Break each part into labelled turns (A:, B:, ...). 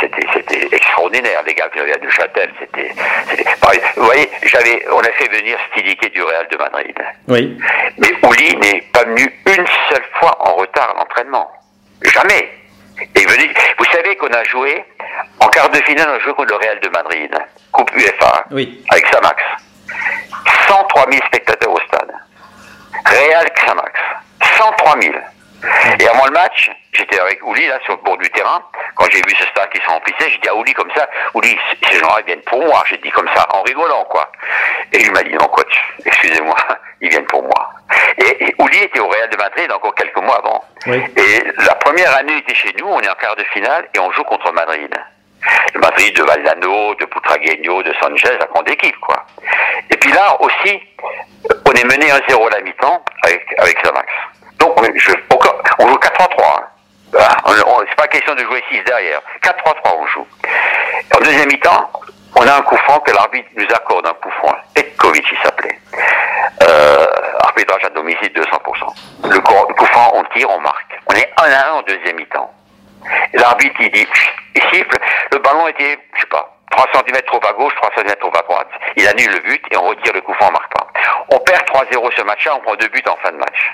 A: c'était, extraordinaire, les gars qui avaient à Neuchâtel. C'était. Vous voyez, j'avais, on a fait venir Stiliquet du Real de Madrid.
B: Oui.
A: Mais Ouli n'est pas venu une seule fois en retard à l'entraînement. Jamais. Et vous savez qu'on a joué, en quart de finale, on a joué contre le Real de Madrid, Coupe UEFA,
B: Oui.
A: avec Samax. 103 000 spectateurs au stade. Real Xamax. 103 000. Et avant le match, j'étais avec Ouli, là, sur le bord du terrain. Quand j'ai vu ce stade qui se remplissait, j'ai dit à Ouli comme ça, Ouli, ces gens-là, ils viennent pour moi. J'ai dit comme ça, en rigolant, quoi. Et il m'a dit, non, coach, excusez-moi, ils viennent pour moi. Et, et Ouli était au Real de Madrid encore quelques mois avant.
B: Oui.
A: Et la première année, il était chez nous, on est en quart de finale, et on joue contre Madrid. Le Madrid de Valdano, de Putragueño, de Sanchez, la grande équipe, quoi. Et puis là aussi, on est mené 1-0 à la mi-temps avec, avec. On, joue 4-3-3. hein. On- c'est pas question de jouer 6 derrière. 4-3-3 on joue. En deuxième mi-temps, on a un coup franc que l'arbitre nous accorde un coup franc. Petkovic, il s'appelait. Euh, arbitrage à domicile 200%. Le coup, franc, on tire, on marque. On est 1 à 1 en deuxième mi-temps. L'arbitre, il dit, il siffle, le ballon était, je sais pas, 3 cm trop à gauche, 3 cm trop à droite. Il annule le but et on retire le coup franc, pas. On perd 3-0 ce match-là, on prend deux buts en fin de match.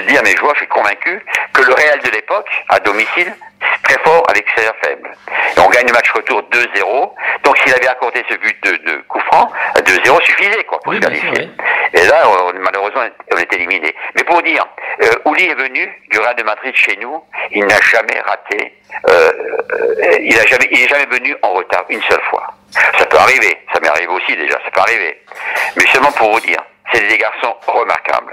A: Et je dis à mes joueurs, je suis convaincu que le Real de l'époque, à domicile, c'est très fort avec ses faibles. Et on gagne le match retour 2-0. Donc s'il avait accordé ce but de, de coup franc, 2-0 suffisait quoi pour
B: Oui,
A: se qualifier. Et là, on- malheureusement, on est éliminé. Mais pour dire, euh, Ouli est venu du Real de Madrid chez nous, il n'a jamais raté, euh, euh, il a jamais, il est jamais venu en retard une seule fois. Ça peut arriver, ça m'est arrivé aussi déjà, ça peut arriver. Mais seulement pour vous dire, c'est des garçons remarquables.